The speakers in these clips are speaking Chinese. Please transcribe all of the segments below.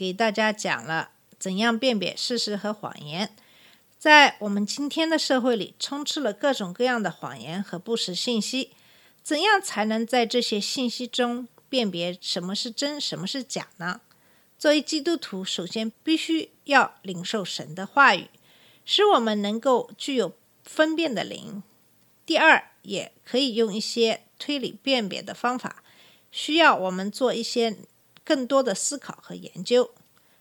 给大家讲了怎样辨别事实和谎言。在我们今天的社会里，充斥了各种各样的谎言和不实信息。怎样才能在这些信息中辨别什么是真，什么是假呢？作为基督徒，首先必须要领受神的话语，使我们能够具有分辨的灵。第二，也可以用一些推理辨别的方法，需要我们做一些更多的思考和研究。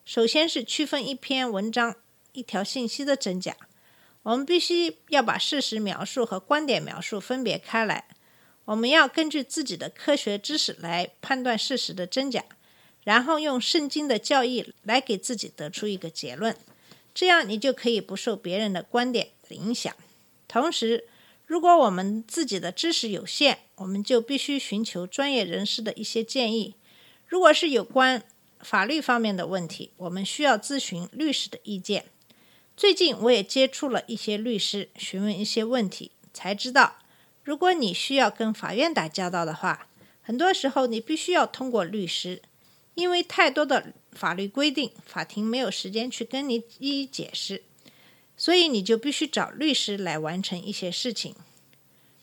首先是区分一篇文章、一条信息的真假，我们必须要把事实描述和观点描述分别开来。我们要根据自己的科学知识来判断事实的真假，然后用圣经的教义来给自己得出一个结论。这样你就可以不受别人的观点影响。同时，如果我们自己的知识有限，我们就必须寻求专业人士的一些建议。如果是有关法律方面的问题，我们需要咨询律师的意见。最近我也接触了一些律师，询问一些问题，才知道，如果你需要跟法院打交道的话，很多时候你必须要通过律师，因为太多的法律规定，法庭没有时间去跟你一一解释。所以你就必须找律师来完成一些事情。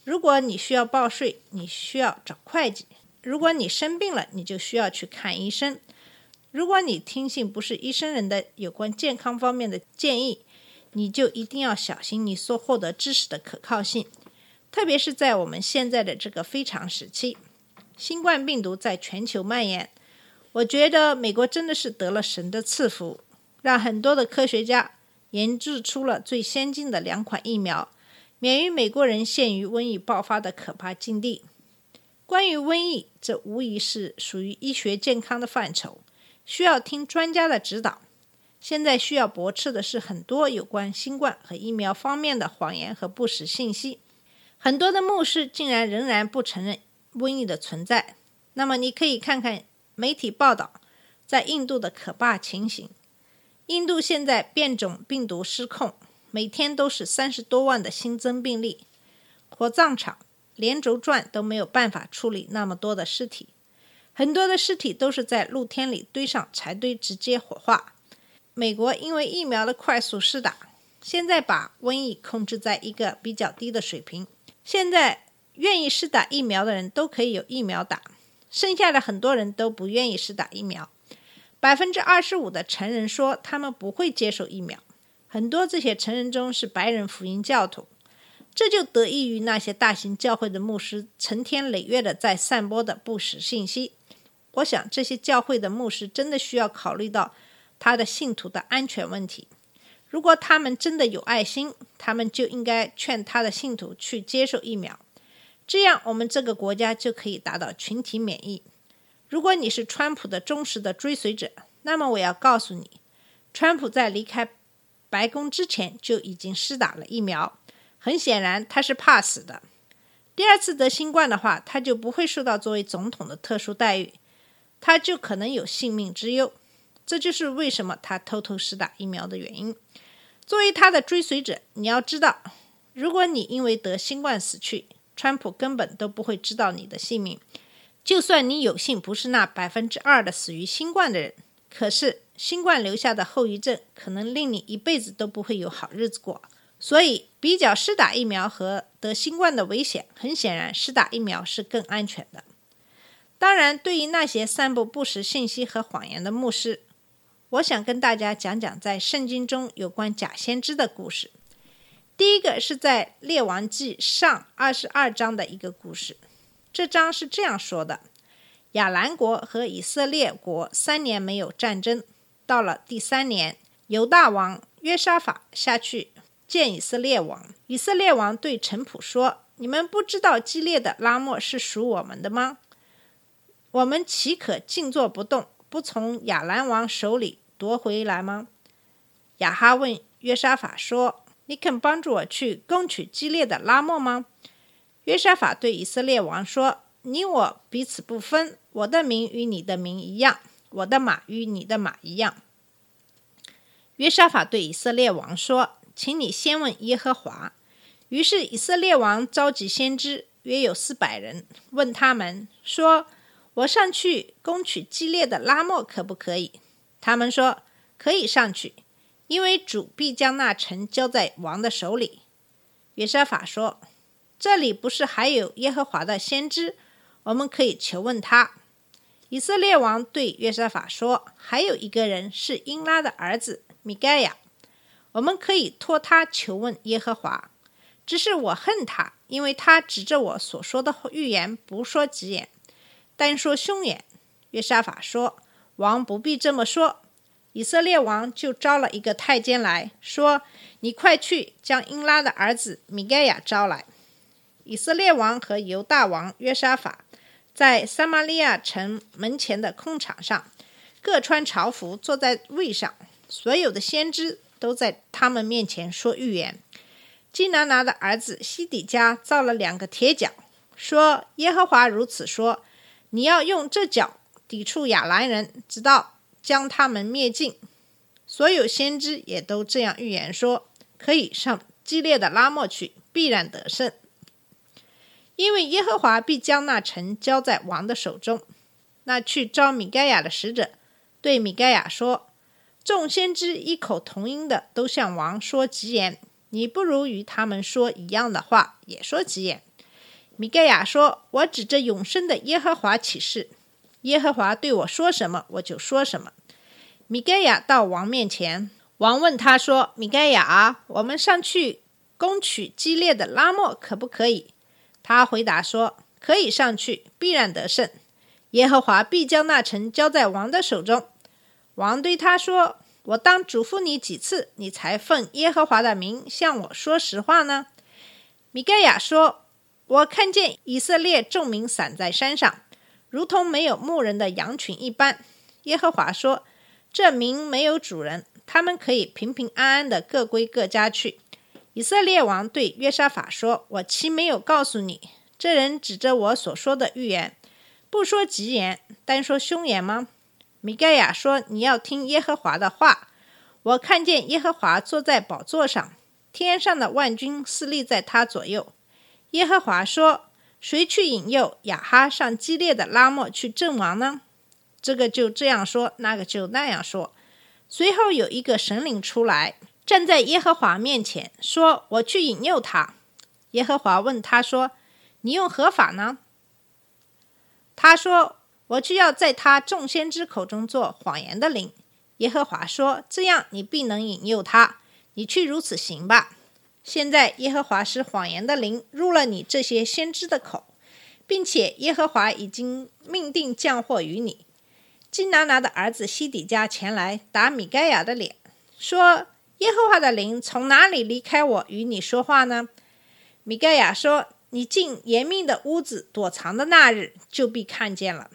如果你需要报税，你需要找会计；如果你生病了，你就需要去看医生。如果你听信不是医生人的有关健康方面的建议，你就一定要小心你所获得知识的可靠性。特别是在我们现在的这个非常时期，新冠病毒在全球蔓延，我觉得美国真的是得了神的赐福，让很多的科学家研制出了最先进的两款疫苗，免于美国人陷于瘟疫爆发的可怕境地。关于瘟疫，这无疑是属于医学健康的范畴，需要听专家的指导。现在需要驳斥的是很多有关新冠和疫苗方面的谎言和不实信息。很多的牧师竟然仍然不承认瘟疫的存在。那么你可以看看媒体报道在印度的可怕情形。印度现在变种病毒失控，每天都是三十多万的新增病例，火葬场连轴转都没有办法处理那么多的尸体，很多的尸体都是在露天里堆上柴堆直接火化。美国因为疫苗的快速施打，现在把瘟疫控制在一个比较低的水平。现在愿意施打疫苗的人都可以有疫苗打，剩下的很多人都不愿意施打疫苗。百分之二十五的成人说他们不会接受疫苗，很多这些成人中是白人福音教徒，这就得益于那些大型教会的牧师成天累月的在散播的不实信息。我想这些教会的牧师真的需要考虑到他的信徒的安全问题。如果他们真的有爱心，他们就应该劝他的信徒去接受疫苗，这样我们这个国家就可以达到群体免疫。如果你是川普的忠实的追随者，那么我要告诉你，川普在离开白宫之前就已经施打了疫苗，很显然他是怕死的。第二次得新冠的话，他就不会受到作为总统的特殊待遇，他就可能有性命之忧。这就是为什么他偷偷施打疫苗的原因。作为他的追随者，你要知道，如果你因为得新冠死去，川普根本都不会知道你的姓名。就算你有幸不是那百分之二的死于新冠的人，可是新冠留下的后遗症可能令你一辈子都不会有好日子过。所以，比较施打疫苗和得新冠的危险，很显然，施打疫苗是更安全的。当然，对于那些散布不实信息和谎言的牧师，我想跟大家讲讲在圣经中有关假先知的故事。第一个是在《列王记上》二十二章的一个故事。这章是这样说的：亚兰国和以色列国三年没有战争，到了第三年，犹大王约沙法下去见以色列王。以色列王对陈普说：“你们不知道激烈的拉莫是属我们的吗？我们岂可静坐不动，不从亚兰王手里夺回来吗？亚哈问约沙法说：“你肯帮助我去攻取激烈的拉莫吗？”约沙法对以色列王说：“你我彼此不分，我的名与你的名一样，我的马与你的马一样。”约沙法对以色列王说：“请你先问耶和华。”于是以色列王召集先知，约有四百人，问他们说：“我上去攻取激烈的拉莫可不可以？”他们说：“可以上去，因为主必将那城交在王的手里。”约沙法说：“这里不是还有耶和华的先知，我们可以求问他。”以色列王对约沙法说：“还有一个人是英拉的儿子米盖亚，我们可以托他求问耶和华。只是我恨他，因为他指着我所说的预言不说吉言，单说凶言。”约沙法说：“王不必这么说。”以色列王就招了一个太监来说：“你快去将英拉的儿子米盖亚招来。”以色列王和犹大王约沙法。在撒玛利亚城门前的空场上，各穿朝服，坐在位上。所有的先知都在他们面前说预言。基拿拿的儿子西底家造了两个铁脚，说：“耶和华如此说：你要用这脚抵触亚兰人，直到将他们灭尽。”所有先知也都这样预言说：“可以上激烈的拉莫去，必然得胜。”因为耶和华必将那城交在王的手中。那去招米盖亚的使者对米盖亚说：“众先知异口同音的都向王说吉言，你不如与他们说一样的话，也说吉言。”米盖亚说：“我指着永生的耶和华起誓，耶和华对我说什么，我就说什么。”米盖亚到王面前，王问他说：“米盖亚，我们上去攻取激烈的拉莫，可不可以？”他回答说：“可以上去，必然得胜。耶和华必将那城交在王的手中。”王对他说：“我当嘱咐你几次，你才奉耶和华的名向我说实话呢？”米盖亚说：“我看见以色列众民散在山上，如同没有牧人的羊群一般。”耶和华说：“这民没有主人，他们可以平平安安的各归各家去。”以色列王对约沙法说：“我岂没有告诉你，这人指着我所说的预言，不说吉言，单说凶言吗？”米盖亚说：“你要听耶和华的话。我看见耶和华坐在宝座上，天上的万军是立在他左右。耶和华说：谁去引诱亚哈上激烈的拉莫去阵亡呢？这个就这样说，那个就那样说。随后有一个神灵出来。”站在耶和华面前说：“我去引诱他。”耶和华问他说：“你用何法呢？”他说：“我就要在他众先知口中做谎言的灵。”耶和华说：“这样你必能引诱他。你去如此行吧。现在耶和华是谎言的灵入了你这些先知的口，并且耶和华已经命定降祸于你。”金拿拿的儿子西底家前来打米盖亚的脸，说。耶和华的灵从哪里离开我与你说话呢？米盖亚说：“你进严密的屋子躲藏的那日，就必看见了。”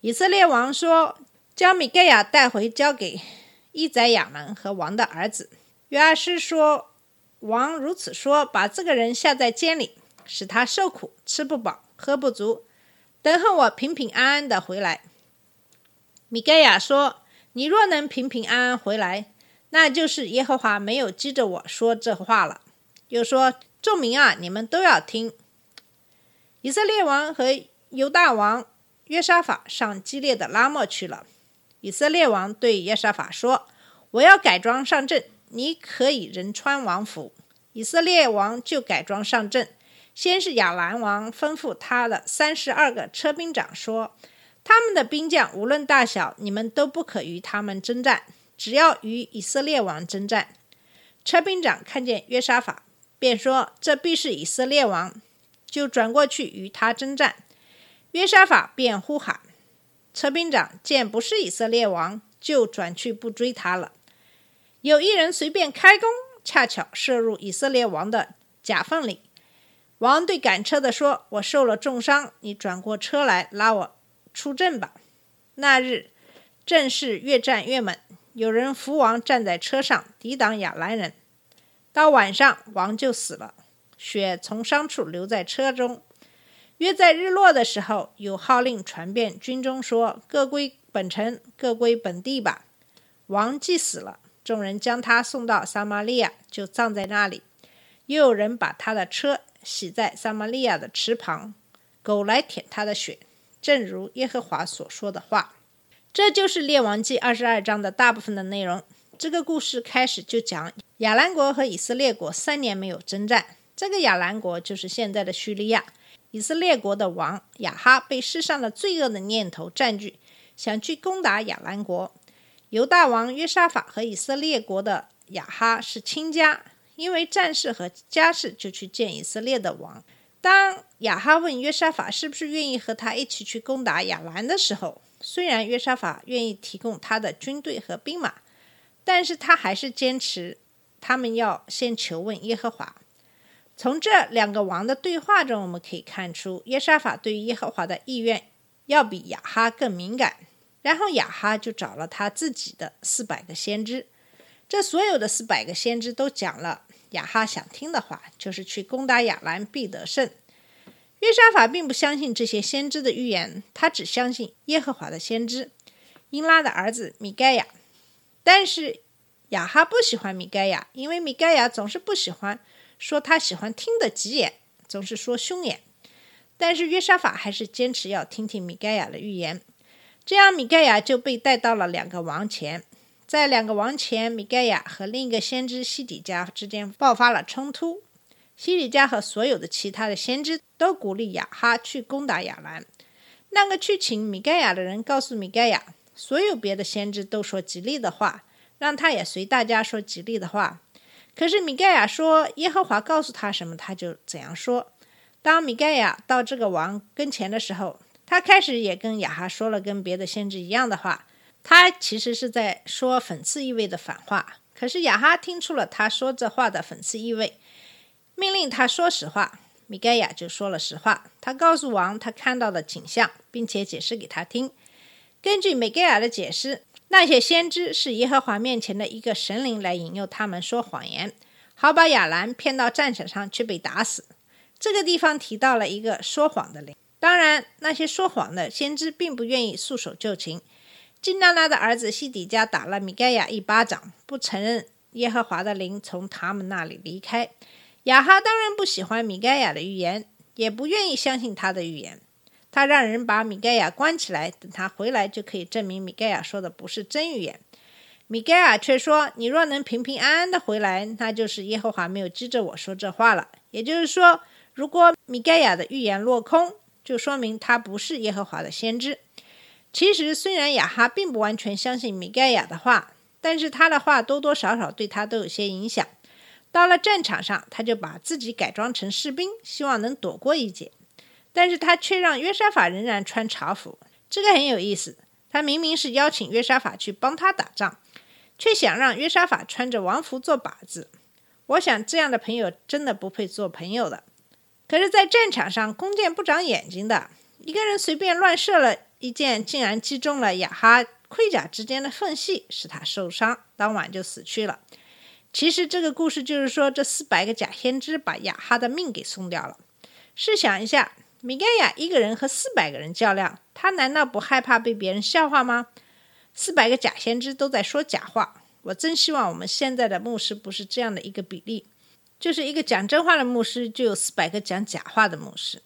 以色列王说：“将米盖亚带回，交给伊宰亚门和王的儿子。”约阿施说：“王如此说，把这个人下在监里，使他受苦，吃不饱，喝不足，等候我平平安安的回来。”米盖亚说：“你若能平平安安回来。”那就是耶和华没有记着我说这话了。又说：“众民啊，你们都要听。”以色列王和犹大王约沙法上激烈的拉莫去了。以色列王对约沙法说：“我要改装上阵，你可以人穿王服。”以色列王就改装上阵。先是亚兰王吩咐他的三十二个车兵长说：“他们的兵将无论大小，你们都不可与他们征战。”只要与以色列王征战，车兵长看见约沙法，便说：“这必是以色列王。”就转过去与他征战。约沙法便呼喊，车兵长见不是以色列王，就转去不追他了。有一人随便开弓，恰巧射入以色列王的甲缝里。王对赶车的说：“我受了重伤，你转过车来拉我出阵吧。”那日正是越战越猛。有人扶王站在车上抵挡亚兰人。到晚上，王就死了，血从伤处留在车中。约在日落的时候，有号令传遍军中，说：“各归本城，各归本地吧。”王既死了，众人将他送到撒玛利亚，就葬在那里。又有人把他的车洗在撒玛利亚的池旁，狗来舔他的血，正如耶和华所说的话。这就是列王记二十二章的大部分的内容。这个故事开始就讲亚兰国和以色列国三年没有征战。这个亚兰国就是现在的叙利亚。以色列国的王亚哈被世上的罪恶的念头占据，想去攻打亚兰国。犹大王约沙法和以色列国的亚哈是亲家，因为战事和家事就去见以色列的王。当亚哈问约沙法是不是愿意和他一起去攻打亚兰的时候，虽然约沙法愿意提供他的军队和兵马。但是他还是坚持，他们要先求问耶和华。从这两个王的对话中，我们可以看出，耶沙法对于耶和华的意愿要比亚哈更敏感。然后亚哈就找了他自己的四百个先知，这所有的四百个先知都讲了亚哈想听的话，就是去攻打亚兰必得胜。约沙法并不相信这些先知的预言，他只相信耶和华的先知英拉的儿子米盖亚。但是亚哈不喜欢米盖亚，因为米盖亚总是不喜欢说他喜欢听的吉言，总是说凶言。但是约沙法还是坚持要听听米盖亚的预言，这样米盖亚就被带到了两个王前。在两个王前，米盖亚和另一个先知西底家之间爆发了冲突。西底家和所有的其他的先知都鼓励亚哈去攻打亚兰。那个去请米盖亚的人告诉米盖亚。所有别的先知都说吉利的话，让他也随大家说吉利的话。可是米盖亚说耶和华告诉他什么，他就怎样说。当米盖亚到这个王跟前的时候，他开始也跟亚哈说了跟别的先知一样的话。他其实是在说讽刺意味的反话。可是亚哈听出了他说这话的讽刺意味，命令他说实话。米盖亚就说了实话，他告诉王他看到的景象，并且解释给他听。根据米盖亚的解释，那些先知是耶和华面前的一个神灵来引诱他们说谎言，好把亚兰骗到战场上去被打死。这个地方提到了一个说谎的灵。当然，那些说谎的先知并不愿意束手就擒。金娜拉的儿子西底家打了米盖亚一巴掌，不承认耶和华的灵从他们那里离开。亚哈当然不喜欢米盖亚的预言，也不愿意相信他的预言。他让人把米盖亚关起来，等他回来就可以证明米盖亚说的不是真预言。米盖亚却说：“你若能平平安安的回来，那就是耶和华没有激着我说这话了。”也就是说，如果米盖亚的预言落空，就说明他不是耶和华的先知。其实，虽然亚哈并不完全相信米盖亚的话，但是他的话多多少少对他都有些影响。到了战场上，他就把自己改装成士兵，希望能躲过一劫。但是他却让约沙法仍然穿朝服，这个很有意思。他明明是邀请约沙法去帮他打仗，却想让约沙法穿着王服做靶子。我想这样的朋友真的不配做朋友的。可是，在战场上，弓箭不长眼睛的，一个人随便乱射了一箭，竟然击中了亚哈盔甲之间的缝隙，使他受伤，当晚就死去了。其实这个故事就是说，这四百个假先知把亚哈的命给送掉了。试想一下。米盖亚一个人和四百个人较量，他难道不害怕被别人笑话吗？四百个假先知都在说假话，我真希望我们现在的牧师不是这样的一个比例，就是一个讲真话的牧师就有四百个讲假话的牧师。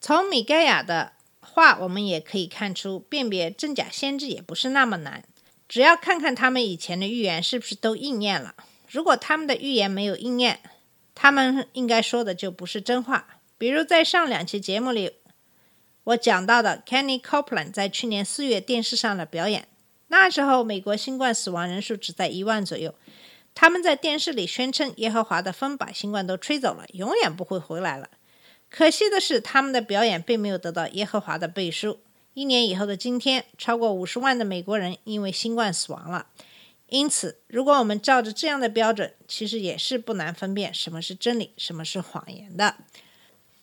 从米盖亚的话，我们也可以看出，辨别真假先知也不是那么难，只要看看他们以前的预言是不是都应验了。如果他们的预言没有应验，他们应该说的就不是真话。比如在上两期节目里，我讲到的 Kenny Copeland 在去年四月电视上的表演，那时候美国新冠死亡人数只在一万左右。他们在电视里宣称耶和华的风把新冠都吹走了，永远不会回来了。可惜的是，他们的表演并没有得到耶和华的背书。一年以后的今天，超过五十万的美国人因为新冠死亡了。因此，如果我们照着这样的标准，其实也是不难分辨什么是真理，什么是谎言的。